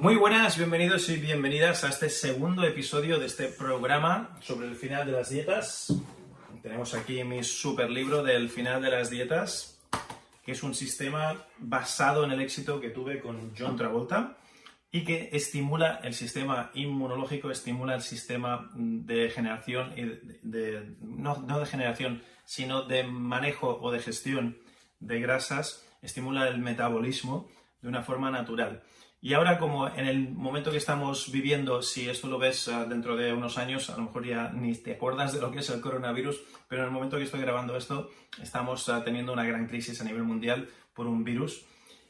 Muy buenas, bienvenidos y bienvenidas a este segundo episodio de este programa sobre el final de las dietas. Tenemos aquí mi super libro del final de las dietas, que es un sistema basado en el éxito que tuve con John Travolta y que estimula el sistema inmunológico, estimula el sistema de generación, de, no, no de generación, sino de manejo o de gestión de grasas, estimula el metabolismo de una forma natural. Y ahora, como en el momento que estamos viviendo, si esto lo ves ah, dentro de unos años, a lo mejor ya ni te acuerdas de lo que es el coronavirus, pero en el momento que estoy grabando esto, estamos ah, teniendo una gran crisis a nivel mundial por un virus.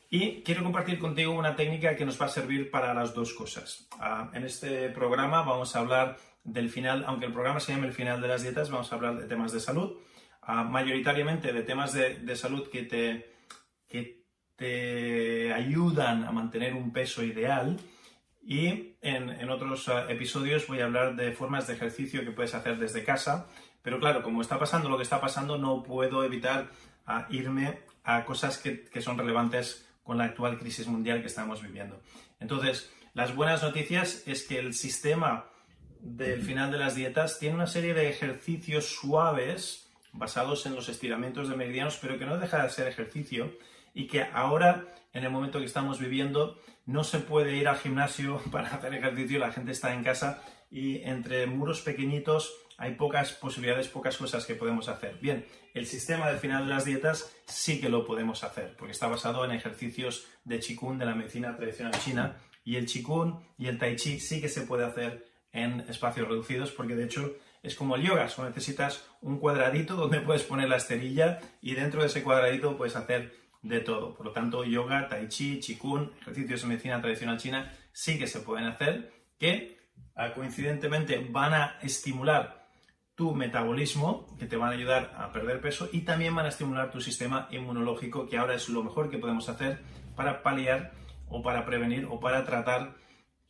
Y quiero compartir contigo una técnica que nos va a servir para las dos cosas. Ah, en este programa vamos a hablar del final, aunque el programa se llame el final de las dietas, vamos a hablar de temas de salud, mayoritariamente de temas de, de salud que te, que te ayudan a mantener un peso ideal. Y en, otros eh, episodios voy a hablar de formas de ejercicio que puedes hacer desde casa. Pero claro, como está pasando lo que está pasando, no puedo evitar ah, irme a cosas que, que son relevantes con la actual crisis mundial que estamos viviendo. Entonces, las buenas noticias es que el sistema del final de las dietas tiene una serie de ejercicios suaves basados en los estiramientos de meridianos, pero que no deja de ser ejercicio y que ahora, en el momento que estamos viviendo, no se puede ir al gimnasio para hacer ejercicio, la gente está en casa y entre muros pequeñitos hay pocas posibilidades, pocas cosas que podemos hacer. Bien, el sistema del final de las dietas sí que lo podemos hacer, porque está basado en ejercicios de Qigong de la medicina tradicional china, y el Qigong y el Tai Chi sí que se puede hacer en espacios reducidos, porque de hecho es como el yoga, solo necesitas un cuadradito donde puedes poner la esterilla y dentro de ese cuadradito puedes hacer de todo. Por lo tanto, yoga, tai chi, qigong, ejercicios de medicina tradicional china sí que se pueden hacer, que ah, coincidentemente van a estimular tu metabolismo, que te van a ayudar a perder peso y también van a estimular tu sistema inmunológico, que ahora es lo mejor que podemos hacer para paliar o para prevenir o para tratar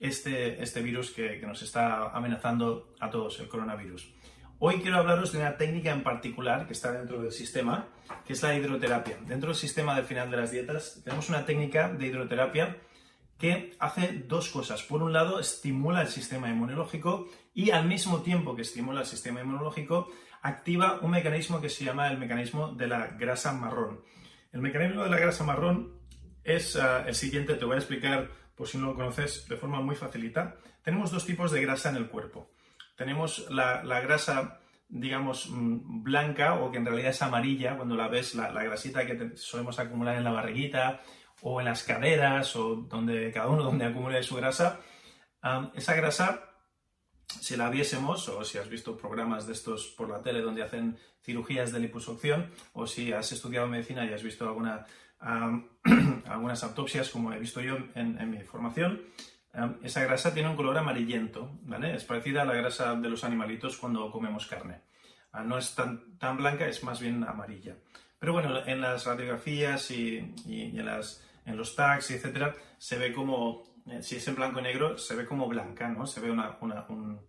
este, este virus que, que nos está amenazando a todos, el coronavirus. Hoy quiero hablaros de una técnica en particular que está dentro del sistema, que es la hidroterapia. Dentro del sistema del final de las dietas tenemos una técnica de hidroterapia que hace dos cosas. Por un lado, estimula el sistema inmunológico y al mismo tiempo que estimula el sistema inmunológico, activa un mecanismo que se llama el mecanismo de la grasa marrón. El mecanismo de la grasa marrón es ah, el siguiente, te voy a explicar por si no lo conoces de forma muy facilita. Tenemos dos tipos de grasa en el cuerpo tenemos la, grasa, digamos, mm, blanca o que en realidad es amarilla, cuando la ves, la, grasita que solemos acumular en la barriguita o en las caderas o donde cada uno donde acumule su grasa, esa grasa, si la viésemos, o si has visto programas de estos por la tele donde hacen cirugías de liposucción, o si has estudiado medicina y has visto alguna, algunas autopsias, como he visto yo en mi formación, esa grasa tiene un color amarillento, ¿vale? Es parecida a la grasa de los animalitos cuando comemos carne. Ah, no es tan, tan blanca, es más bien amarilla. Pero bueno, en las radiografías y, en, los tags, etcétera, se ve como, eh, si es en blanco y negro, se ve como blanca, ¿no? Se ve un,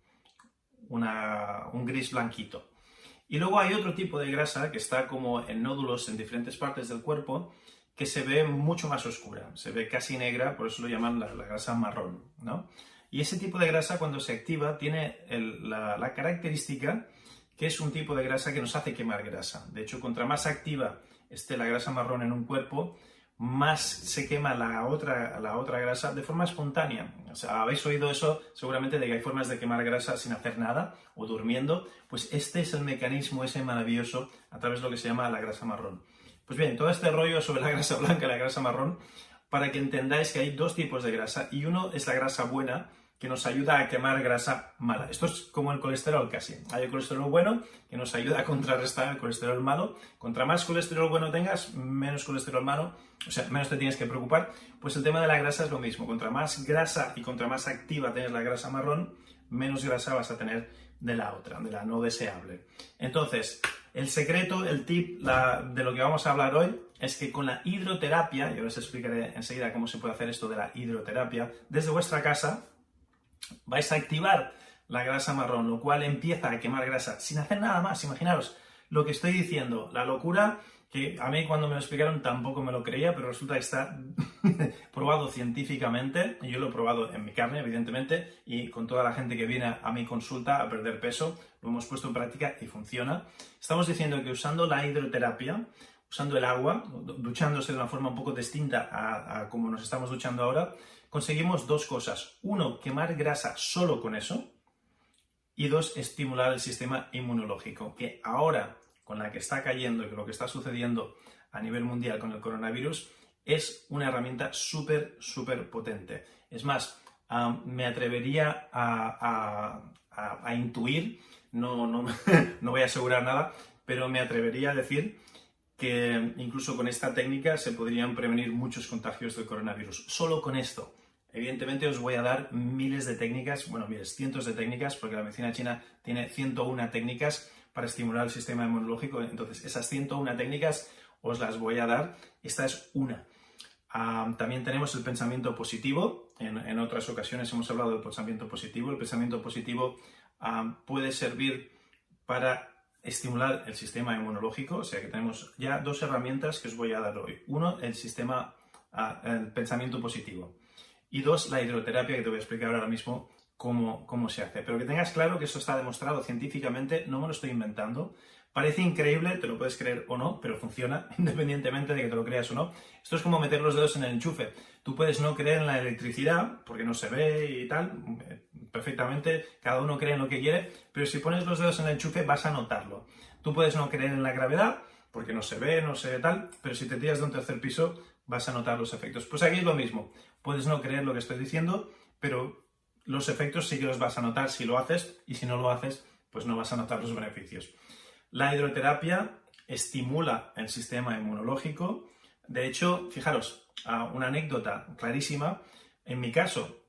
un gris blanquito. Y luego hay otro tipo de grasa que está como en nódulos en diferentes partes del cuerpo, que se ve mucho más oscura, se ve casi negra, por eso lo llaman la, grasa marrón, ¿no? Y ese tipo de grasa cuando se activa tiene la, característica que es un tipo de grasa que nos hace quemar grasa. De hecho, contra más activa esté la grasa marrón en un cuerpo, más se quema la otra, la otra grasa de forma espontánea. O sea, habéis oído eso seguramente de que hay formas de quemar grasa sin hacer nada o durmiendo. Pues este es el mecanismo ese maravilloso a través de lo que se llama la grasa marrón. Pues bien, todo este rollo sobre la grasa blanca y la grasa marrón, para que entendáis que hay dos tipos de grasa y uno es la grasa buena que nos ayuda a quemar grasa mala. Esto es como el colesterol casi. Hay el colesterol bueno que nos ayuda a contrarrestar el colesterol malo. Contra más colesterol bueno tengas, menos colesterol malo, o sea, menos te tienes que preocupar. Pues el tema de la grasa es lo mismo. Contra más grasa y contra más activa tenés la grasa marrón, menos grasa vas a tener de la otra, de la no deseable. Entonces, el secreto, el tip de lo que vamos a hablar hoy es que con la hidroterapia, y os explicaré enseguida cómo se puede hacer esto de la hidroterapia, desde vuestra casa, vais a activar la grasa marrón, lo cual empieza a quemar grasa sin hacer nada más. Imaginaros lo que estoy diciendo, la locura que a mí cuando me lo explicaron tampoco me lo creía, pero resulta que está probado científicamente, yo lo he probado en mi carne, evidentemente, y con toda la gente que viene a mi consulta a perder peso, lo hemos puesto en práctica y funciona. Estamos diciendo que usando la hidroterapia, usando el agua, duchándose de una forma un poco distinta a como nos estamos duchando ahora, conseguimos dos cosas. Uno, quemar grasa solo con eso. Y dos, estimular el sistema inmunológico, que ahora, con la que está cayendo y con lo que está sucediendo a nivel mundial con el coronavirus, es una herramienta súper, súper potente. Es más, me atrevería a, intuir, no, no, no voy a asegurar nada, pero me atrevería a decir que incluso con esta técnica se podrían prevenir muchos contagios del coronavirus. Solo con esto. Evidentemente os voy a dar miles de técnicas, bueno, miles, cientos de técnicas, porque la medicina china tiene 101 técnicas para estimular el sistema inmunológico. Entonces, esas 101 técnicas os las voy a dar. Esta es una. también tenemos el pensamiento positivo. En, otras ocasiones hemos hablado del pensamiento positivo. El pensamiento positivo puede servir para estimular el sistema inmunológico. O sea que tenemos ya dos herramientas que os voy a dar hoy. Uno, el sistema, el pensamiento positivo y dos, la hidroterapia, que te voy a explicar ahora mismo cómo, cómo se hace. Pero que tengas claro que eso está demostrado científicamente, no me lo estoy inventando. Parece increíble, te lo puedes creer o no, pero funciona independientemente de que te lo creas o no. Esto es como meter los dedos en el enchufe. Tú puedes no creer en la electricidad porque no se ve y tal, perfectamente, cada uno cree en lo que quiere, pero si pones los dedos en el enchufe vas a notarlo. Tú puedes no creer en la gravedad porque no se ve, no se ve tal, pero si te tiras de un tercer piso vas a notar los efectos. Pues aquí es lo mismo. Puedes no creer lo que estoy diciendo, pero los efectos sí que los vas a notar si lo haces y si no lo haces, pues no vas a notar los beneficios. La hidroterapia estimula el sistema inmunológico. De hecho, fijaros, una anécdota clarísima. En mi caso,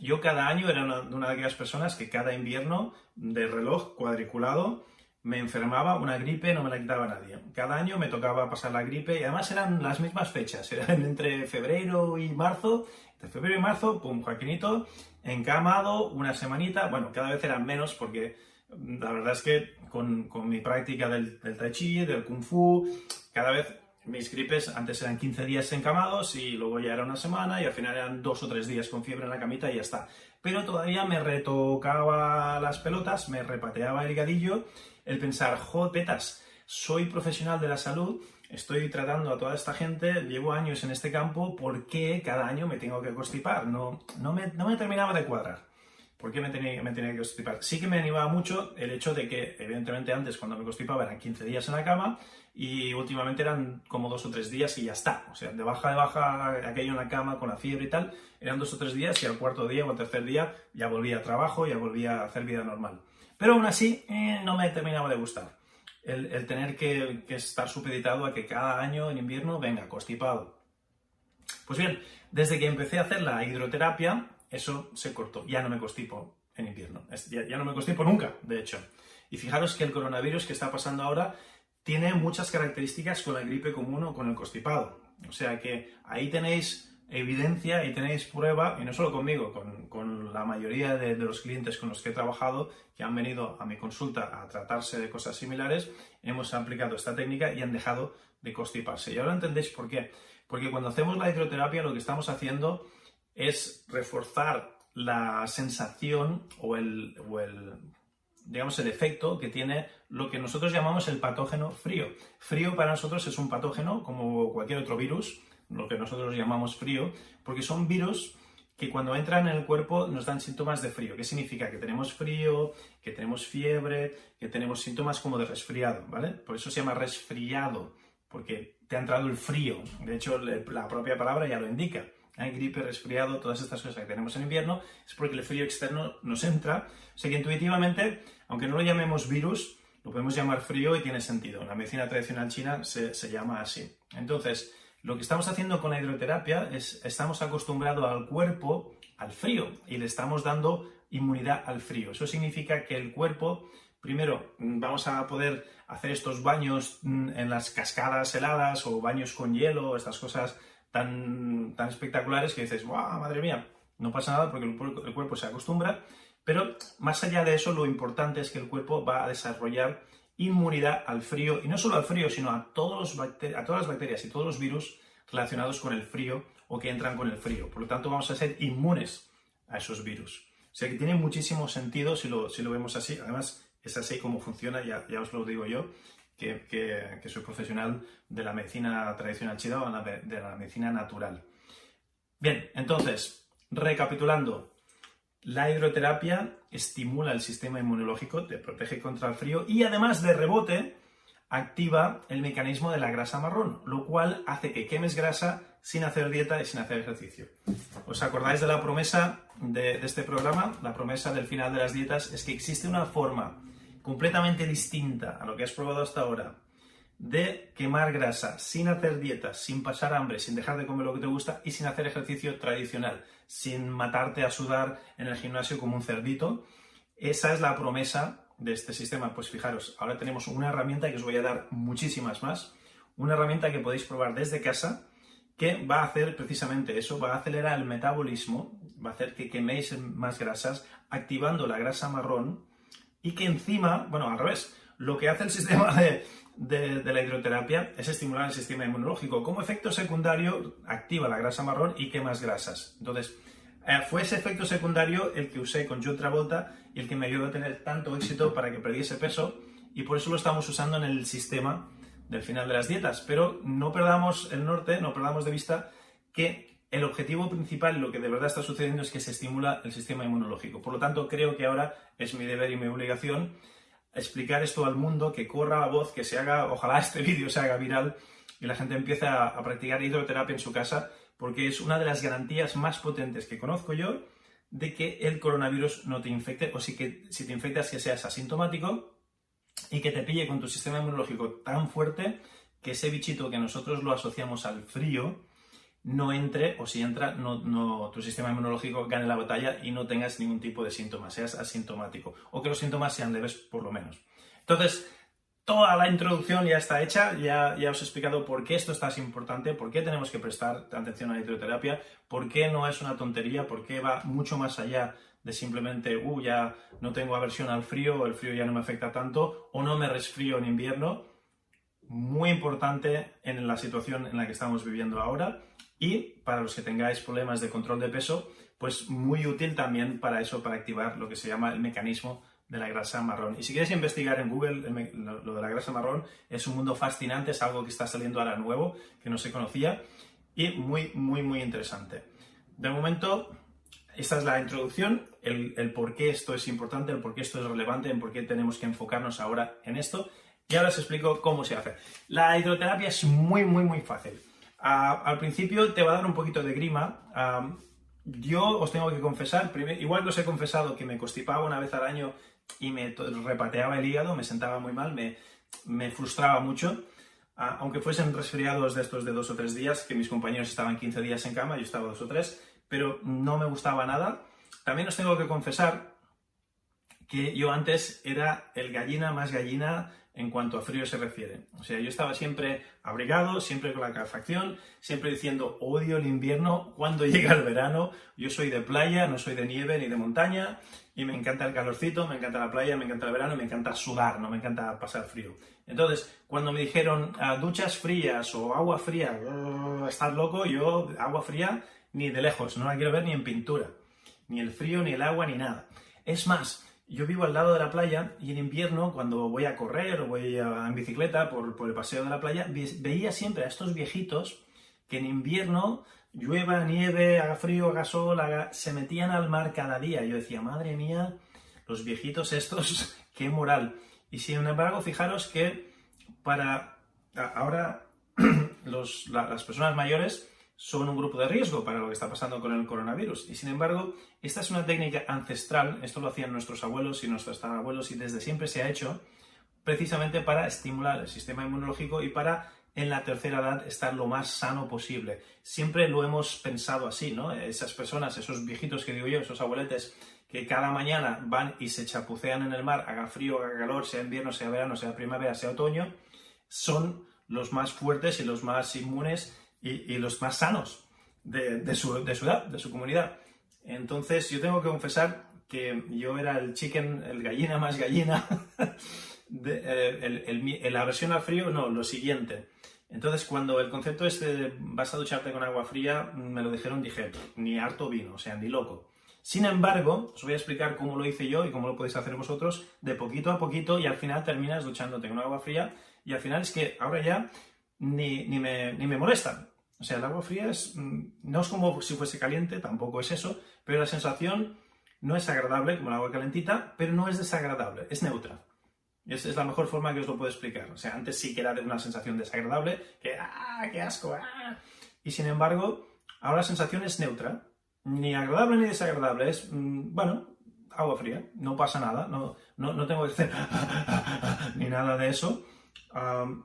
yo cada año era una, una de aquellas personas que cada invierno de reloj cuadriculado me enfermaba, una gripe no me la quitaba nadie. Cada año me tocaba pasar la gripe y además eran las mismas fechas, eran entre febrero y marzo. Entre febrero y marzo, pum, Joaquinito, encamado, una semanita. Bueno, cada vez eran menos porque la verdad es que con, mi práctica del, del tai chi, del kung fu, cada vez mis gripes antes eran 15 días encamados y luego ya era una semana y al final eran dos o tres días con fiebre en la camita y ya está. Pero todavía me retocaba las pelotas, me repateaba el gadillo el pensar, jo, petas, soy profesional de la salud, estoy tratando a toda esta gente, llevo años en este campo, ¿por qué cada año me tengo que constipar? No, no, me, no me terminaba de cuadrar. ¿Por qué me tenía, me tenía que constipar? Sí que me animaba mucho el hecho de que, evidentemente, antes cuando me constipaba eran 15 días en la cama y últimamente eran como dos o tres días y ya está. O sea, de baja de baja, aquello en la cama con la fiebre y tal, eran dos o tres días y al cuarto día o al tercer día ya volvía a trabajo, ya volvía a hacer vida normal. Pero aún así, eh, no me terminaba de gustar. El, tener que, estar supeditado a que cada año en invierno venga constipado. Pues bien, desde que empecé a hacer la hidroterapia, eso se cortó. Ya no me constipo en invierno. Ya, ya no me constipo nunca, de hecho. Y fijaros que el coronavirus que está pasando ahora tiene muchas características con la gripe común o con el constipado. O sea que ahí tenéis evidencia y tenéis prueba, y no solo conmigo, con, la mayoría de, los clientes con los que he trabajado, que han venido a mi consulta a tratarse de cosas similares, hemos aplicado esta técnica y han dejado de constiparse. Y ahora entendéis por qué. Porque cuando hacemos la hidroterapia lo que estamos haciendo es reforzar la sensación o el, o el digamos, el efecto que tiene lo que nosotros llamamos el patógeno frío. Frío para nosotros es un patógeno como cualquier otro virus, lo que nosotros llamamos frío, porque son virus que cuando entran en el cuerpo nos dan síntomas de frío. ¿Qué significa? Que tenemos frío, que tenemos fiebre, que tenemos síntomas como de resfriado, ¿vale? Por eso se llama resfriado, porque te ha entrado el frío. De hecho, la propia palabra ya lo indica. Hay gripe, resfriado, todas estas cosas que tenemos en invierno, es porque el frío externo nos entra. O sea que intuitivamente, aunque no lo llamemos virus, lo podemos llamar frío y tiene sentido. En la medicina tradicional china se, se llama así. Entonces, lo que estamos haciendo con la hidroterapia es, estamos acostumbrados al cuerpo al frío y le estamos dando inmunidad al frío. Eso significa que el cuerpo, primero, vamos a poder hacer estos baños mm, en las cascadas heladas o baños con hielo, estas cosas tan, tan espectaculares que dices, ¡guau, madre mía! No pasa nada porque el, cuerpo se acostumbra, pero más allá de eso, lo importante es que el cuerpo va a desarrollar inmunidad al frío, y no solo al frío, sino a, todos a todas las bacterias y todos los virus relacionados con el frío o que entran con el frío. Por lo tanto, vamos a ser inmunes a esos virus. O sea que tiene muchísimo sentido si lo, si lo vemos así. Además, es así como funciona, ya, ya os lo digo yo, que, que, soy profesional de la medicina tradicional china o de la medicina natural. Bien, entonces, recapitulando, la hidroterapia estimula el sistema inmunológico, te protege contra el frío y además de rebote activa el mecanismo de la grasa marrón, lo cual hace que quemes grasa sin hacer dieta y sin hacer ejercicio. ¿Os acordáis de la promesa de, este programa? La promesa del final de las dietas es que existe una forma completamente distinta a lo que has probado hasta ahora de quemar grasa sin hacer dieta, sin pasar hambre, sin dejar de comer lo que te gusta y sin hacer ejercicio tradicional, sin matarte a sudar en el gimnasio como un cerdito. Esa es la promesa de este sistema. Pues fijaros, ahora tenemos una herramienta que os voy a dar muchísimas más, una herramienta que podéis probar desde casa que va a hacer precisamente eso, va a acelerar el metabolismo, va a hacer que queméis más grasas, activando la grasa marrón y que encima, bueno, al revés, lo que hace el sistema de, de, la hidroterapia es estimular el sistema inmunológico. Como efecto secundario, activa la grasa marrón y quemas grasas. Entonces, eh, fue ese efecto secundario el que usé con John Travolta y el que me ayudó a tener tanto éxito para que perdiese peso y por eso lo estamos usando en el sistema del final de las dietas. Pero no perdamos el norte, no perdamos de vista que el objetivo principal, lo que de verdad está sucediendo es que se estimula el sistema inmunológico. Por lo tanto, creo que ahora es mi deber y mi obligación explicar esto al mundo, que corra la voz, que se haga, ojalá este vídeo se haga viral y la gente empiece a, practicar hidroterapia en su casa, porque es una de las garantías más potentes que conozco yo de que el coronavirus no te infecte o si, que, si te infectas que seas asintomático y que te pille con tu sistema inmunológico tan fuerte que ese bichito que nosotros lo asociamos al frío no entre o si entra no, no, tu sistema inmunológico gane la batalla y no tengas ningún tipo de síntomas, seas asintomático o que los síntomas sean leves por lo menos. Entonces, toda la introducción ya está hecha, ya, ya os he explicado por qué esto es tan importante, por qué tenemos que prestar atención a la hidroterapia, por qué no es una tontería, por qué va mucho más allá de simplemente, uh, ya no tengo aversión al frío, el frío ya no me afecta tanto, o no me resfrío en invierno. Muy importante en la situación en la que estamos viviendo ahora y para los que tengáis problemas de control de peso, pues muy útil también para eso, para activar lo que se llama el mecanismo de la grasa marrón. Y si quieres investigar en Google lo de la grasa marrón, es un mundo fascinante, es algo que está saliendo ahora nuevo, que no se conocía, y muy, muy, muy interesante. De momento, esta es la introducción, el, por qué esto es importante, el por qué esto es relevante, en por qué tenemos que enfocarnos ahora en esto. Y ahora os explico cómo se hace. La hidroterapia es muy, muy, muy fácil. Al principio te va a dar un poquito de grima. yo os tengo que confesar, igual que os he confesado que me constipaba una vez al año y me repateaba el hígado, me sentaba muy mal, me, frustraba mucho. aunque fuesen resfriados de estos de dos o tres días, que mis compañeros estaban 15 días en cama, yo estaba dos o tres, pero no me gustaba nada. También os tengo que confesar que yo antes era el gallina más gallina en cuanto a frío se refiere. O sea, yo estaba siempre abrigado, siempre con la calefacción, siempre diciendo odio el invierno, cuando llega el verano, yo soy de playa, no soy de nieve ni de montaña, y me encanta el calorcito, me encanta la playa, me encanta el verano, me encanta sudar, no me encanta pasar frío. Entonces, cuando me dijeron ah, duchas frías o agua fría, estás loco, yo agua fría ni de lejos, no la quiero ver ni en pintura, ni el frío, ni el agua, ni nada. Es más, yo vivo al lado de la playa y en invierno, cuando voy a correr o voy en bicicleta por, el paseo de la playa, veía siempre a estos viejitos que en invierno, llueva, nieve, haga frío, haga sol, se metían al mar cada día. Yo decía, madre mía, los viejitos estos, qué moral. Y sin embargo, fijaros que para ahora las personas mayores son un grupo de riesgo para lo que está pasando con el coronavirus. Y sin embargo, esta es una técnica ancestral, esto lo hacían nuestros abuelos y nuestros abuelos y desde siempre se ha hecho precisamente para estimular el sistema inmunológico y para en la tercera edad estar lo más sano posible. Siempre lo hemos pensado así, ¿no? Esas personas, esos viejitos que digo yo, esos abueletes que cada mañana van y se chapucean en el mar, haga frío, haga calor, sea invierno, sea verano, sea primavera, sea otoño, son los más fuertes y los más inmunes y, los más sanos de, su, de, edad, de su comunidad. Entonces, yo tengo que confesar que yo era el chicken, el gallina más gallina, eh, la versión al frío, no, lo siguiente. Entonces, cuando el concepto es de vas a ducharte con agua fría, me lo dijeron, dije, ni harto vino, o sea, ni loco. Sin embargo, os voy a explicar cómo lo hice yo y cómo lo podéis hacer vosotros de poquito a poquito y al final terminas duchándote con agua fría y al final es que ahora ya ni, ni, me, ni me molesta. O sea, el agua fría es, mm, no es como si fuese caliente, tampoco es eso, pero la sensación no es agradable como el agua calentita, pero no es desagradable, es neutra. Es, es la mejor forma que os lo puedo explicar. O sea, antes sí que era de una sensación desagradable, que ¡ah, qué asco! Ah". Y sin embargo, ahora la sensación es neutra ni agradable ni desagradable, es, mm, bueno, agua fría, no pasa nada, no, no, tengo que hacer ni nada de eso.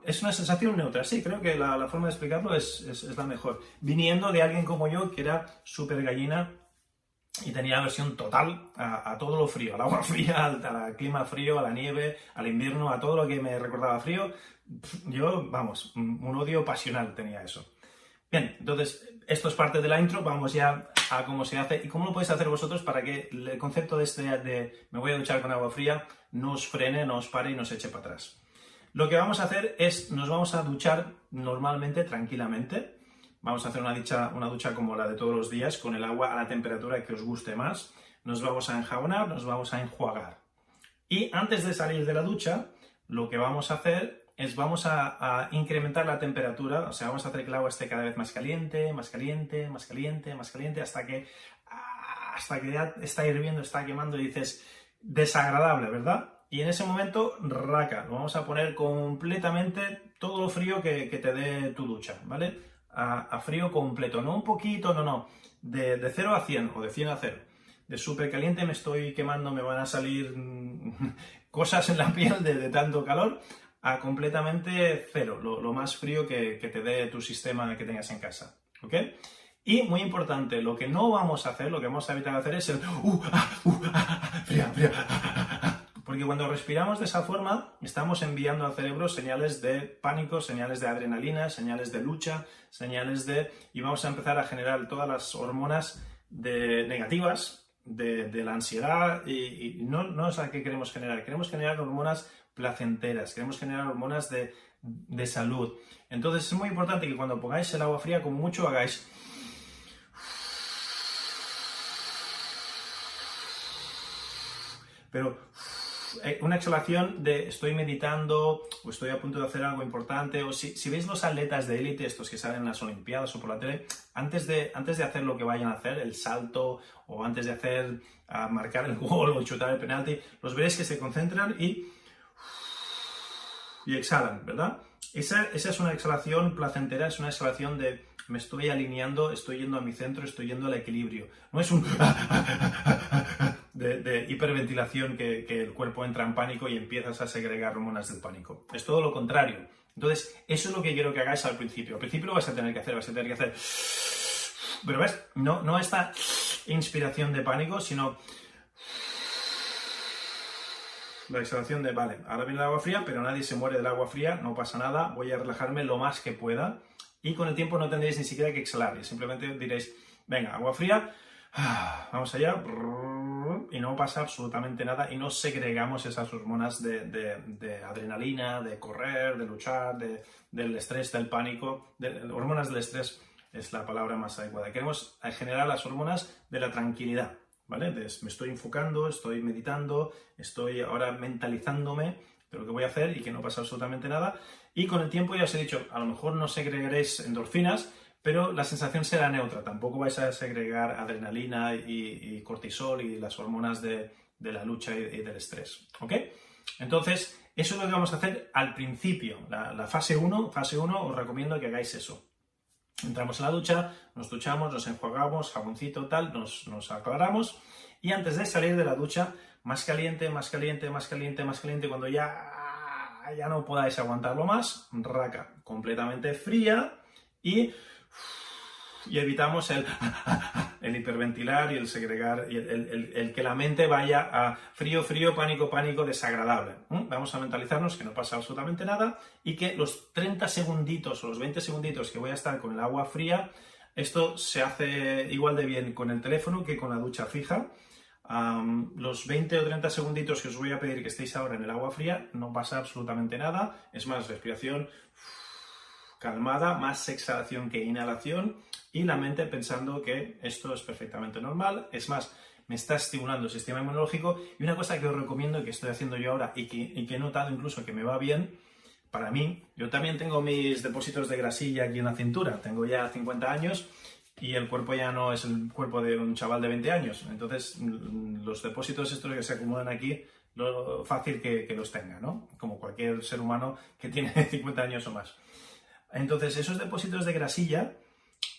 Es una sensación neutra, sí, creo que la, forma de explicarlo es, la mejor. Viniendo de alguien como yo, que era súper gallina y tenía versión total a, todo lo frío, al agua fría, al, clima frío, a la nieve, al invierno, a todo lo que me recordaba frío. Yo, vamos, un odio pasional tenía eso. Bien, entonces, esto es parte de la intro, vamos ya a cómo se hace y cómo lo podéis hacer vosotros para que el concepto de este de me voy a duchar con agua fría no os frene, no os pare y no os eche para atrás. Lo que vamos a hacer es, nos vamos a duchar normalmente, tranquilamente. Vamos a hacer una ducha, una ducha como la de todos los días, con el agua a la temperatura que os guste más. Nos vamos a enjabonar, nos vamos a enjuagar. Y antes de salir de la ducha, lo que vamos a hacer es vamos a, incrementar la temperatura, o sea, vamos a hacer que el agua esté cada vez más caliente, más caliente, más caliente, más caliente, hasta que, hasta que ya está hirviendo, está quemando y dices, desagradable, ¿verdad? Y en ese momento, raca, lo vamos a poner completamente todo lo frío que, te dé tu ducha, ¿vale? A, frío completo, no un poquito, no, no, de, de 0 a 100 o de 100 a 0 de súper caliente, me estoy quemando, me van a salir mm, cosas en la piel de, tanto calor, a completamente cero, lo, más frío que, te dé tu sistema que tengas en casa. ¿Ok? Y muy importante, lo que no vamos a hacer, lo que vamos a evitar hacer es el uh, ah, uh, ah, ah, fría, fría, porque cuando respiramos de esa forma, estamos enviando al cerebro señales de pánico, señales de adrenalina, señales de lucha, señales de... y vamos a empezar a generar todas las hormonas de, negativas de, la ansiedad y, no, es la que queremos generar, queremos generar hormonas placenteras, queremos generar hormonas de, salud. Entonces es muy importante que cuando pongáis el agua fría, como mucho hagáis... Pero una exhalación de estoy meditando o estoy a punto de hacer algo importante o si, veis los atletas de élite, estos que salen en las Olimpiadas o por la tele, antes de, antes de hacer lo que vayan a hacer, el salto o antes de hacer, marcar el gol o chutar el penalti, los veréis que se concentran y y exhalan, ¿verdad? Esa, es una exhalación placentera, es una exhalación de me estoy alineando, estoy yendo a mi centro, estoy yendo al equilibrio. No es un de, hiperventilación que, el cuerpo entra en pánico y empiezas a segregar hormonas del pánico. Es todo lo contrario. Entonces, eso es lo que quiero que hagáis al principio. Al principio lo vas a tener que hacer, vas a tener que hacer... Pero ves, no, no esta inspiración de pánico, sino la exhalación de, vale, ahora viene el agua fría, pero nadie se muere del agua fría, no pasa nada, voy a relajarme lo más que pueda y con el tiempo no tendréis ni siquiera que exhalar, simplemente diréis, venga, agua fría, vamos allá, y no pasa absolutamente nada y no segregamos esas hormonas de, adrenalina, de correr, de luchar, del estrés, del pánico, hormonas del estrés es la palabra más adecuada. Queremos generar las hormonas de la tranquilidad, ¿vale? me estoy enfocando, estoy meditando, estoy ahora mentalizándome de lo que voy a hacer y que no pasa absolutamente nada. Y con el tiempo ya os he dicho, a lo mejor no segregaréis endorfinas, pero la sensación será neutra. Tampoco vais a segregar adrenalina y, cortisol y las hormonas de, la lucha y, del estrés. ¿Ok? Entonces, Eso es lo que vamos a hacer al principio, la, fase 1, fase 1 os recomiendo que hagáis eso. Entramos en la ducha, nos duchamos, nos enjuagamos, jaboncito, tal, nos, nos aclaramos y antes de salir de la ducha, más caliente, más caliente, más caliente, más caliente, cuando ya, ya no podáis aguantarlo más, raca completamente fría y, y evitamos el, el hiperventilar y el segregar, y el, que la mente vaya a frío, frío, pánico, pánico, desagradable. Vamos a mentalizarnos que no pasa absolutamente nada y que los 30 segunditos o los 20 segunditos que voy a estar con el agua fría, esto se hace igual de bien con el teléfono que con la ducha fija. los 20 o 30 segunditos que os voy a pedir que estéis ahora en el agua fría, no pasa absolutamente nada. Es más, respiración calmada, más exhalación que inhalación y la mente pensando que esto es perfectamente normal. Es más, me está estimulando el sistema inmunológico y una cosa que os recomiendo y que estoy haciendo yo ahora y que, y que he notado incluso que me va bien, para mí, yo también tengo mis depósitos de grasilla aquí en la cintura, tengo ya 50 años y el cuerpo ya no es el cuerpo de un chaval de 20 años. Entonces, mm, los depósitos estos que se acumulan aquí, lo fácil que, los tenga, ¿no? Como cualquier ser humano que tiene 50 años o más. Entonces, esos depósitos de grasilla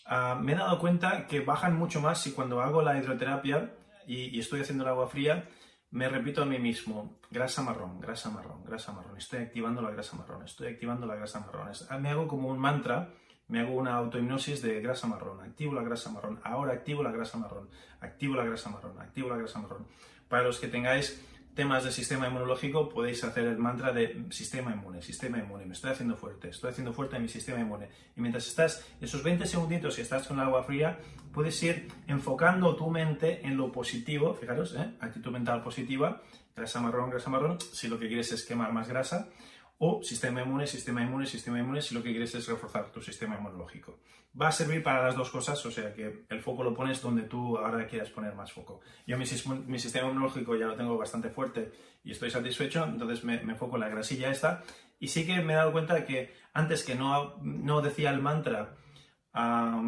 ah, me he dado cuenta que bajan mucho más si cuando hago la hidroterapia y, estoy haciendo el agua fría, me repito a mí mismo, grasa marrón, grasa marrón, grasa marrón, estoy activando la grasa marrón, estoy activando la grasa marrón. Ah, me hago como un mantra, me hago una autohipnosis de grasa marrón, activo la grasa marrón, ahora activo la grasa marrón, activo la grasa marrón, activo la grasa marrón. Para los que tengáis temas de sistema inmunológico, podéis hacer el mantra de sistema inmune, sistema inmune, me estoy haciendo fuerte, estoy haciendo fuerte mi sistema inmune. Y mientras estás esos 20 segunditos y estás con el agua fría, puedes ir enfocando tu mente en lo positivo, fijaros, ¿eh? actitud mental positiva, grasa marrón, grasa marrón, si lo que quieres es quemar más grasa, o sistema inmune, sistema inmune, sistema inmune, si lo que quieres es reforzar tu sistema inmunológico. Va a servir para las dos cosas, o sea que el foco lo pones donde tú ahora quieras poner más foco. Yo mi, mi sistema inmunológico ya lo tengo bastante fuerte y estoy satisfecho, entonces me, me enfoco en la grasilla esta. Y sí que me he dado cuenta de que antes que no, no decía el mantra,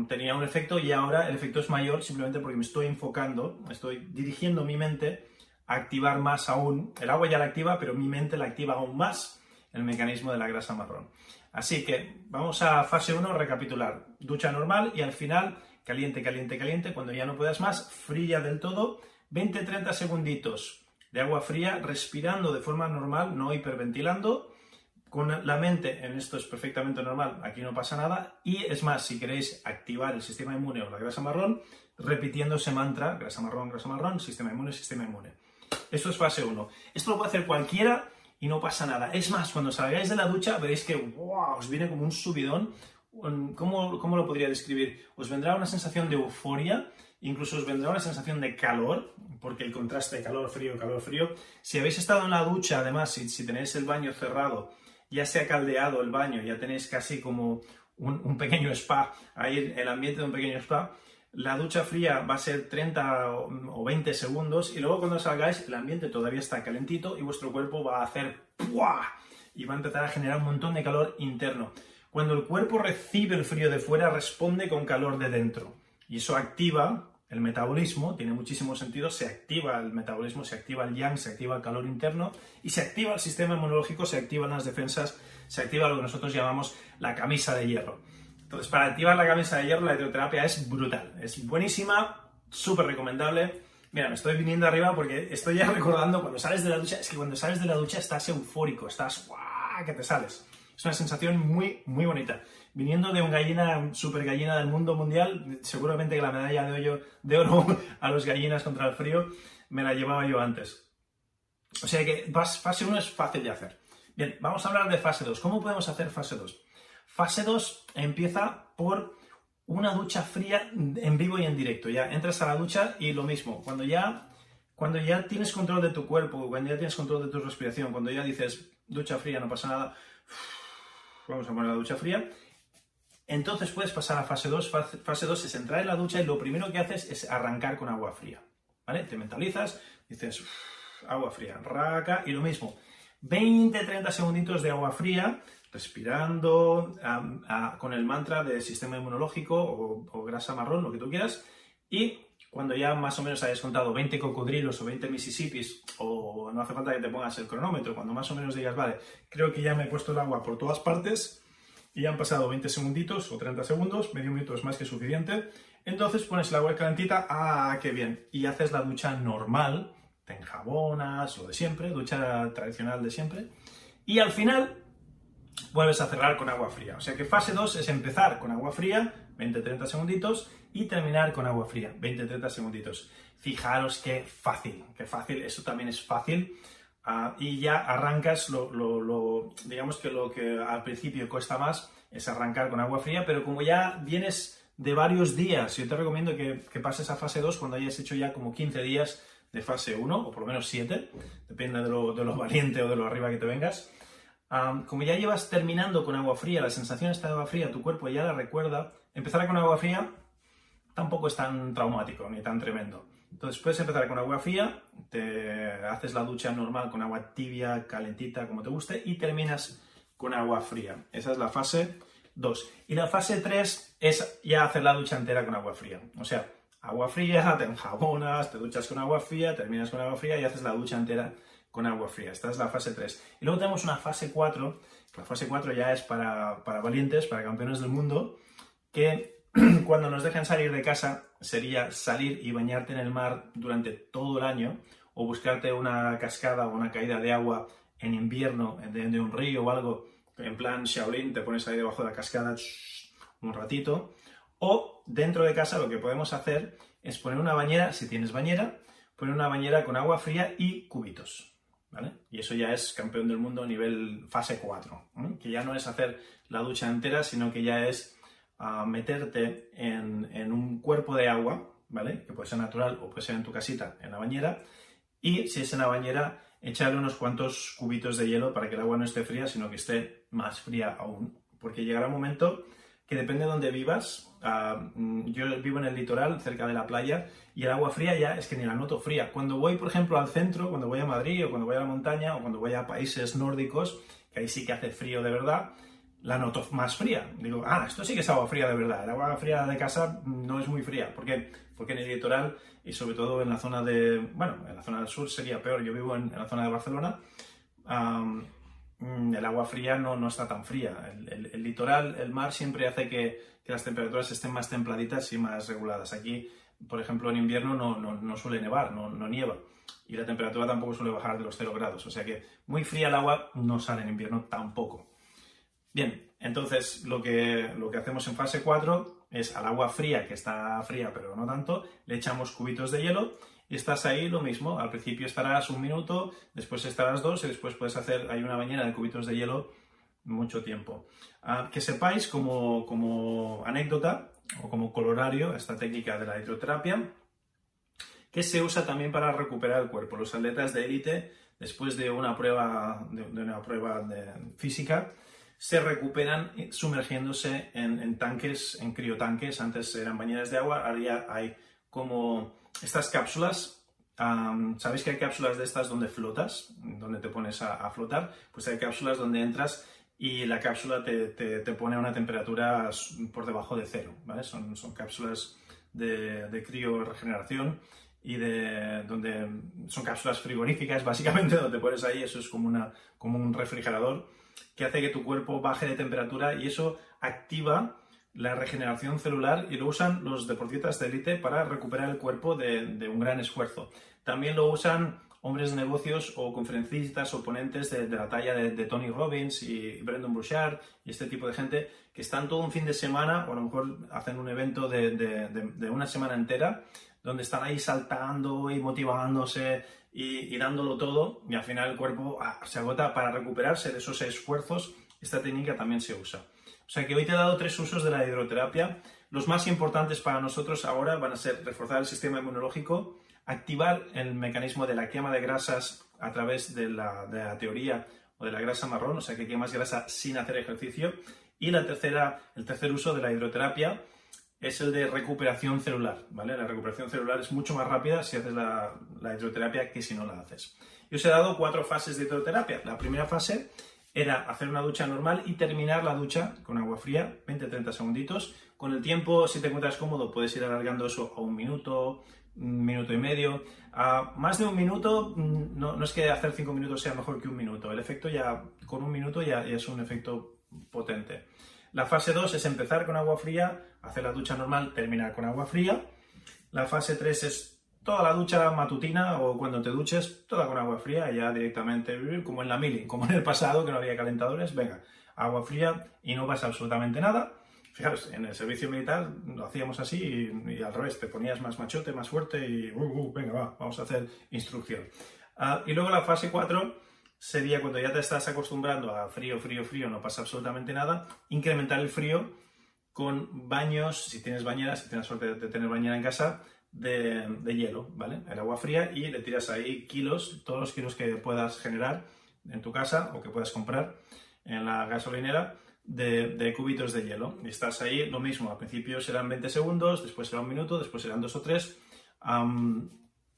tenía un efecto y ahora el efecto es mayor simplemente porque me estoy enfocando, estoy dirigiendo mi mente a activar más aún. El agua ya la activa, pero mi mente la activa aún más el mecanismo de la grasa marrón. Así que vamos a fase 1, recapitular. Ducha normal y al final, caliente, caliente, caliente. Cuando ya no puedas más, fría del todo. 20-30 segunditos de agua fría, respirando de forma normal, no hiperventilando. Con la mente, en esto es perfectamente normal, aquí no pasa nada. Y es más, si queréis activar el sistema inmune o la grasa marrón, repitiendo ese mantra, grasa marrón, grasa marrón, sistema inmune, sistema inmune. Esto es fase 1. Esto lo puede hacer cualquiera y no pasa nada. Es más, cuando salgáis de la ducha veréis que wow, os viene como un subidón. ¿Cómo, ¿Cómo lo podría describir? Os vendrá una sensación de euforia, incluso os vendrá una sensación de calor, porque el contraste calor-frío, calor-frío. Si habéis estado en la ducha, además, si, si, tenéis el baño cerrado, ya se ha caldeado el baño, ya tenéis casi como un, un pequeño spa, ahí el ambiente de un pequeño spa, la ducha fría va a ser 30 o 20 segundos y luego cuando salgáis el ambiente todavía está calentito y vuestro cuerpo va a hacer ¡puah! y va a empezar a generar un montón de calor interno. Cuando el cuerpo recibe el frío de fuera, responde con calor de dentro. Y eso activa el metabolismo, tiene muchísimo sentido, se activa el metabolismo, se activa el yang, se activa el calor interno y se activa el sistema inmunológico, se activan las defensas, se activa lo que nosotros llamamos la camisa de hierro. Entonces, para activar la camisa de hierro, la hidroterapia es brutal. Es buenísima, súper recomendable. Mira, me estoy viniendo arriba porque estoy ya recordando cuando sales de la ducha. Es que cuando sales de la ducha estás eufórico, estás ¡guau! que te sales. Es una sensación muy, muy bonita. Viniendo de un gallina, súper gallina del mundo mundial, seguramente que la medalla de, de oro a los gallinas contra el frío me la llevaba yo antes. O sea que fase 1 es fácil de hacer. Bien, vamos a hablar de fase 2. ¿Cómo podemos hacer fase 2? Fase 2 empieza por una ducha fría en vivo y en directo. Ya entras a la ducha y lo mismo. Cuando ya, cuando ya tienes control de tu cuerpo, cuando ya tienes control de tu respiración, cuando ya dices ducha fría, no pasa nada, vamos a poner la ducha fría. Entonces puedes pasar a fase 2. Fase 2 es entrar en la ducha y lo primero que haces es arrancar con agua fría. ¿Vale? Te mentalizas, dices agua fría, raca y lo mismo. 20-30 segunditos de agua fría respirando con el mantra de sistema inmunológico o, grasa marrón, lo que tú quieras. Y cuando ya más o menos hayas contado 20 cocodrilos o 20 Mississippis, o no hace falta que te pongas el cronómetro, cuando más o menos digas, vale, creo que ya me he puesto el agua por todas partes y ya han pasado 20 segunditos o 30 segundos, medio minuto es más que suficiente, entonces pones el agua calentita, ah, qué bien, y haces la ducha normal, te enjabonas, lo de siempre, ducha tradicional de siempre, y al final vuelves a cerrar con agua fría. O sea que fase 2 es empezar con agua fría, 20-30 segunditos, y terminar con agua fría, 20-30 segunditos. Fijaros qué fácil, qué fácil, eso también es fácil. Ah, y ya arrancas lo, digamos que lo que al principio cuesta más es arrancar con agua fría, pero como ya vienes de varios días, yo te recomiendo que, que pases a fase 2 cuando hayas hecho ya como 15 días de fase 1, o por lo menos 7, depende de lo, de lo valiente o de lo arriba que te vengas como ya llevas terminando con agua fría, la sensación está de agua fría, tu cuerpo ya la recuerda, empezar con agua fría tampoco es tan traumático ni tan tremendo. Entonces puedes empezar con agua fría, te haces la ducha normal con agua tibia, calentita, como te guste, y terminas con agua fría. Esa es la fase 2. Y la fase 3 es ya hacer la ducha entera con agua fría. O sea, agua fría, te enjabonas, te duchas con agua fría, terminas con agua fría y haces la ducha entera con agua fría. Esta es la fase 3. Y luego tenemos una fase 4. La fase 4 ya es para, valientes, para campeones del mundo, que cuando nos dejan salir de casa sería salir y bañarte en el mar durante todo el año o buscarte una cascada o una caída de agua en invierno de, un río o algo, en plan Shaolin, te pones ahí debajo de la cascada un ratito. O dentro de casa lo que podemos hacer es poner una bañera, si tienes bañera, poner una bañera con agua fría y cubitos. Y eso ya es campeón del mundo a nivel fase 4, que ya no es hacer la ducha entera, sino que ya es ah, meterte en, un cuerpo de agua, ¿vale? Que puede ser natural o puede ser en tu casita, en la bañera, y si es en la bañera, echarle unos cuantos cubitos de hielo para que el agua no esté fría, sino que esté más fría aún, porque llegará un momento que depende de dónde vivas. Ah, mm, yo vivo en el litoral, cerca de la playa, y el agua fría ya es que ni la noto fría. Cuando voy, por ejemplo, al centro, cuando voy a Madrid o cuando voy a la montaña o cuando voy a países nórdicos, que ahí sí que hace frío de verdad, la noto más fría. Digo, ah, esto sí que es agua fría de verdad. El agua fría de casa no es muy fría. ¿Por qué? Porque en el litoral y sobre todo en la zona de, bueno, en la zona del sur sería peor. Yo vivo en, la zona de Barcelona. El agua fría no, no está tan fría. El, litoral, el mar siempre hace que, las temperaturas estén más templaditas y más reguladas. Aquí, por ejemplo, en invierno no, no, suele nevar, no, nieva. Y la temperatura tampoco suele bajar de los 0 grados. O sea que muy fría el agua no sale en invierno tampoco. Bien, entonces lo que, lo que hacemos en fase 4 es al agua fría, que está fría pero no tanto, le echamos cubitos de hielo estás ahí lo mismo. Al principio estarás un minuto, después estarás dos y después puedes hacer, hay una bañera de cubitos de hielo mucho tiempo. Ah, que sepáis como, como anécdota o como colorario esta técnica de la hidroterapia, que se usa también para recuperar el cuerpo. Los atletas de élite, después de una prueba, de, una prueba de física, se recuperan sumergiéndose en, en, tanques, en criotanques. Antes eran bañeras de agua, ahora ya hay como estas cápsulas, ¿sabéis que hay cápsulas de estas donde flotas, donde te pones a, flotar? Pues hay cápsulas donde entras y la cápsula te, te, pone a una temperatura por debajo de cero, ¿vale? Son, son cápsulas de, de regeneración y de donde son cápsulas frigoríficas, básicamente, donde pones ahí, eso es como, una, como un refrigerador que hace que tu cuerpo baje de temperatura y eso activa la regeneración celular y lo usan los deportistas de élite para recuperar el cuerpo de, un gran esfuerzo. También lo usan hombres de negocios o conferencistas o ponentes de, la talla de, Tony Robbins y Brendan Burchard y este tipo de gente que están todo un fin de semana o a lo mejor hacen un evento de, una semana entera donde están ahí saltando y motivándose y, y dándolo todo y al final el cuerpo ah, se agota para recuperarse de esos esfuerzos. Esta técnica también se usa. O sea que hoy te he dado tres usos de la hidroterapia. Los más importantes para nosotros ahora van a ser reforzar el sistema inmunológico, activar el mecanismo de la quema de grasas a través de la, teoría o de la grasa marrón, o sea que quemas grasa sin hacer ejercicio. Y la tercera, el tercer uso de la hidroterapia es el de recuperación celular, ¿vale? La recuperación celular es mucho más rápida si haces la, la hidroterapia que si no la haces. Yo os he dado cuatro fases de hidroterapia. La primera fase era hacer una ducha normal y terminar la ducha con agua fría, 20-30 segunditos. Con el tiempo, si te encuentras cómodo, puedes ir alargando eso a un minuto, un minuto y medio. A más de un minuto, mm, no, es que hacer cinco minutos sea mejor que un minuto. El efecto ya, con un minuto ya, es un efecto potente. La fase 2 es empezar con agua fría, hacer la ducha normal, terminar con agua fría. La fase 3 es toda la ducha matutina o cuando te duches, toda con agua fría, ya directamente, como en la mili, como en el pasado, que no había calentadores, venga, agua fría y no pasa absolutamente nada. Fijaros, en el servicio militar lo hacíamos así y, al revés, te ponías más machote, más fuerte y uh, uh, venga, va, vamos a hacer instrucción. Ah, y luego la fase 4 sería cuando ya te estás acostumbrando a frío, frío, frío, no pasa absolutamente nada, incrementar el frío con baños, si tienes bañera, si tienes suerte de tener bañera en casa, de, hielo, ¿vale? El agua fría y le tiras ahí kilos, todos los kilos que puedas generar en tu casa o que puedas comprar en la gasolinera de, cubitos de hielo. Estás ahí, lo mismo, al principio serán 20 segundos, después será un minuto, después serán dos o tres.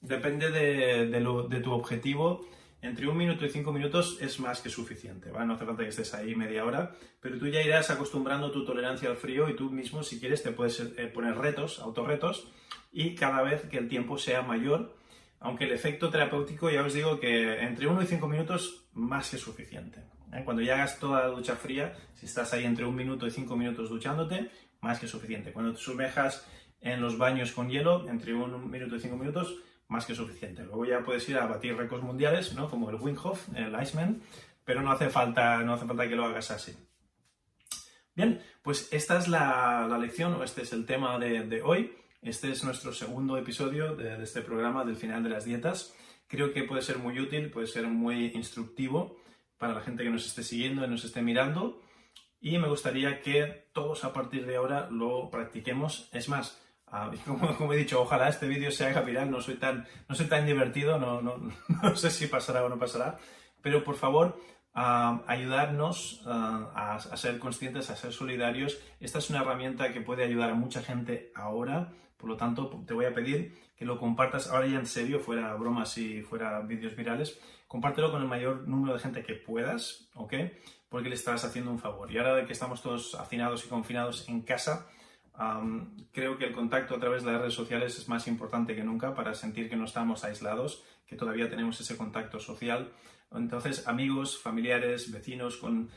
depende de, tu objetivo. Entre un minuto y cinco minutos es más que suficiente, ¿vale? No hace falta que estés ahí media hora, pero tú ya irás acostumbrando tu tolerancia al frío y tú mismo, si quieres, te puedes eh, poner retos, autorretos, y cada vez que el tiempo sea mayor, aunque el efecto terapéutico ya os digo que entre uno y cinco minutos más que suficiente. ¿eh? Cuando ya hagas toda la ducha fría, si estás ahí entre un minuto y cinco minutos duchándote, más que suficiente. Cuando te sumerjas en los baños con hielo, entre un minuto y cinco minutos, más que suficiente. Luego ya puedes ir a batir récords mundiales, ¿no? como el Wim el Iceman, pero no hace falta, no hace falta que lo hagas así. Bien, pues esta es la, lección o este es el tema de, hoy. Este es nuestro segundo episodio de, de, este programa del final de las dietas. Creo que puede ser muy útil, puede ser muy instructivo para la gente que nos esté siguiendo y nos esté mirando. Y me gustaría que todos a partir de ahora lo practiquemos. Es más, ah, como, he dicho, ojalá este vídeo se haga viral. No soy tan, no soy tan divertido, no, no, no sé si pasará o no pasará. Pero por favor, uh, ayudarnos a, a, ser conscientes, a ser solidarios. Esta es una herramienta que puede ayudar a mucha gente ahora. Por lo tanto, te voy a pedir que lo compartas ahora ya en serio, fuera bromas y fuera vídeos virales compártelo con el mayor número de gente que puedas, ¿ok? Porque le estás haciendo un favor. Y ahora que estamos todos hacinados y confinados en casa, creo que el contacto a través de las redes sociales es más importante que nunca para sentir que no estamos aislados, que todavía tenemos ese contacto social. Entonces, amigos, familiares, vecinos, con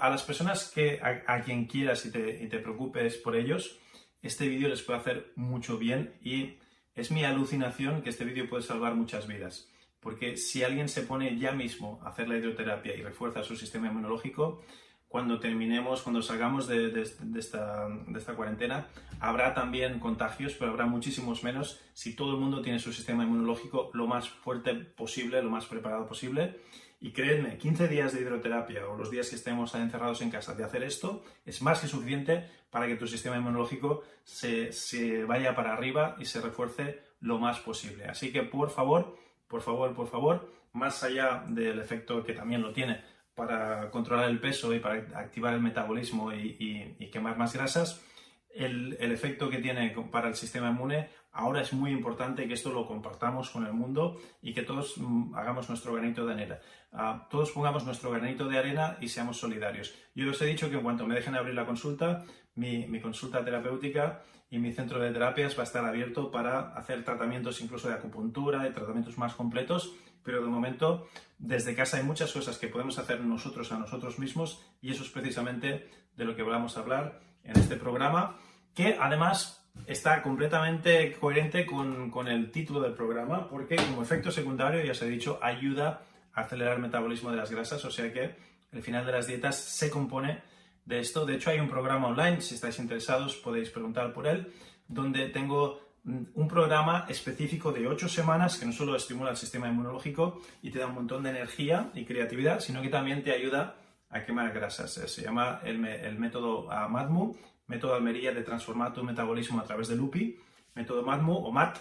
a las personas que a, quien quieras y te, y te preocupes por ellos, este vídeo les puede hacer mucho bien y es mi alucinación que este vídeo puede salvar muchas vidas. Porque si alguien se pone ya mismo a hacer la hidroterapia y refuerza su sistema inmunológico, cuando terminemos, cuando salgamos de, esta, cuarentena, habrá también contagios, pero habrá muchísimos menos si todo el mundo tiene su sistema inmunológico lo más fuerte posible, lo más preparado posible. Y créanme, 15 días de hidroterapia o los días que estemos encerrados en casa de hacer esto es más que suficiente para que tu sistema inmunológico se, se vaya para arriba y se refuerce lo más posible. Así que, por favor, por favor, por favor, más allá del efecto que también lo tiene para controlar el peso y para activar el metabolismo y, quemar más grasas, el, efecto que tiene para el sistema inmune ahora es muy importante que esto lo compartamos con el mundo y que todos mm, hagamos nuestro granito de arena. Ah, todos pongamos nuestro granito de arena y seamos solidarios. Yo os he dicho que en cuanto me dejen abrir la consulta, mi, mi consulta terapéutica y mi centro de terapias va a estar abierto para hacer tratamientos incluso de acupuntura y tratamientos más completos, pero de momento desde casa hay muchas cosas que podemos hacer nosotros a nosotros mismos y eso es precisamente de lo que vamos a hablar en este programa, que además está completamente coherente con, con el título del programa, porque como efecto secundario, ya os he dicho, ayuda a acelerar el metabolismo de las grasas, o sea que el final de las dietas se compone de esto. De hecho, hay un programa online, si estáis interesados podéis preguntar por él, donde tengo un programa específico de ocho semanas que no solo estimula el sistema inmunológico y te da un montón de energía y creatividad, sino que también te ayuda a quemar grasas. Eh, se llama el, método MADMU, método Almería de transformar tu metabolismo a través de LUPI, método MADMU o MAT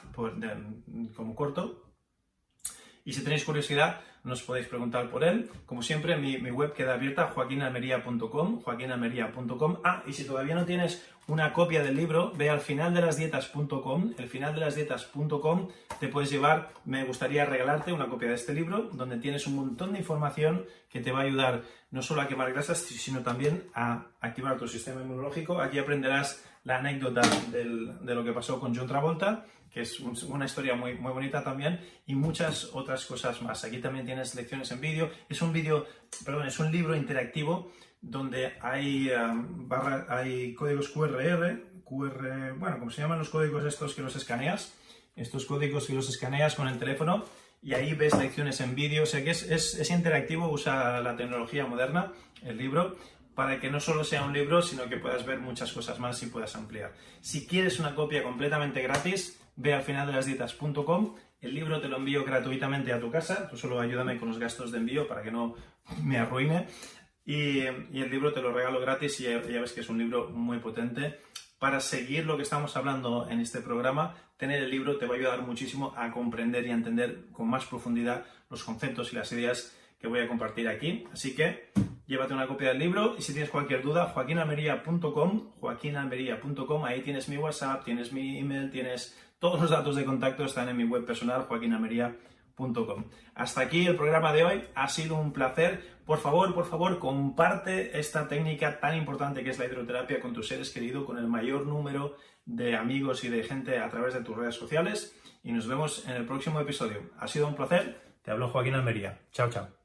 como corto. Y si tenéis curiosidad, nos podéis preguntar por él. Como siempre, mi, web queda abierta, joaquinalmería.com, joaquinalmería.com. Ah, y si todavía no tienes una copia del libro, ve al finaldelasdietas.com, el finaldelasdietas.com te puedes llevar, me gustaría regalarte una copia de este libro, donde tienes un montón de información que te va a ayudar no solo a quemar grasas, sino también a activar tu sistema inmunológico. Aquí aprenderás la anécdota de lo que pasó con John Travolta, que es una historia muy, muy bonita también, y muchas otras cosas más. Aquí también tienes lecciones en vídeo. Es un vídeo, perdón, es un libro interactivo donde hay, um, hay códigos QRR, QR, bueno, como se llaman los códigos estos que los escaneas, estos códigos que los escaneas con el teléfono y ahí ves lecciones en vídeo, o sea que es, es, es interactivo, usa la tecnología moderna, el libro, para que no solo sea un libro, sino que puedas ver muchas cosas más y puedas ampliar. Si quieres una copia completamente gratis, ve al final de las dietas.com. El libro te lo envío gratuitamente a tu casa. Tú solo ayúdame con los gastos de envío para que no me arruine. Y, el libro te lo regalo gratis y ya, ves que es un libro muy potente. Para seguir lo que estamos hablando en este programa, tener el libro te va a ayudar muchísimo a comprender y a entender con más profundidad los conceptos y las ideas que voy a compartir aquí. Así que llévate una copia del libro y si tienes cualquier duda, joaquinalmería.com, joaquinalmería.com, ahí tienes mi WhatsApp, tienes mi email, tienes todos los datos de contacto están en mi web personal, joaquinamería.com. Hasta aquí el programa de hoy. Ha sido un placer. Por favor, por favor, comparte esta técnica tan importante que es la hidroterapia con tus seres queridos, con el mayor número de amigos y de gente a través de tus redes sociales. Y nos vemos en el próximo episodio. Ha sido un placer. Te hablo Joaquín Almería. Chao, chao.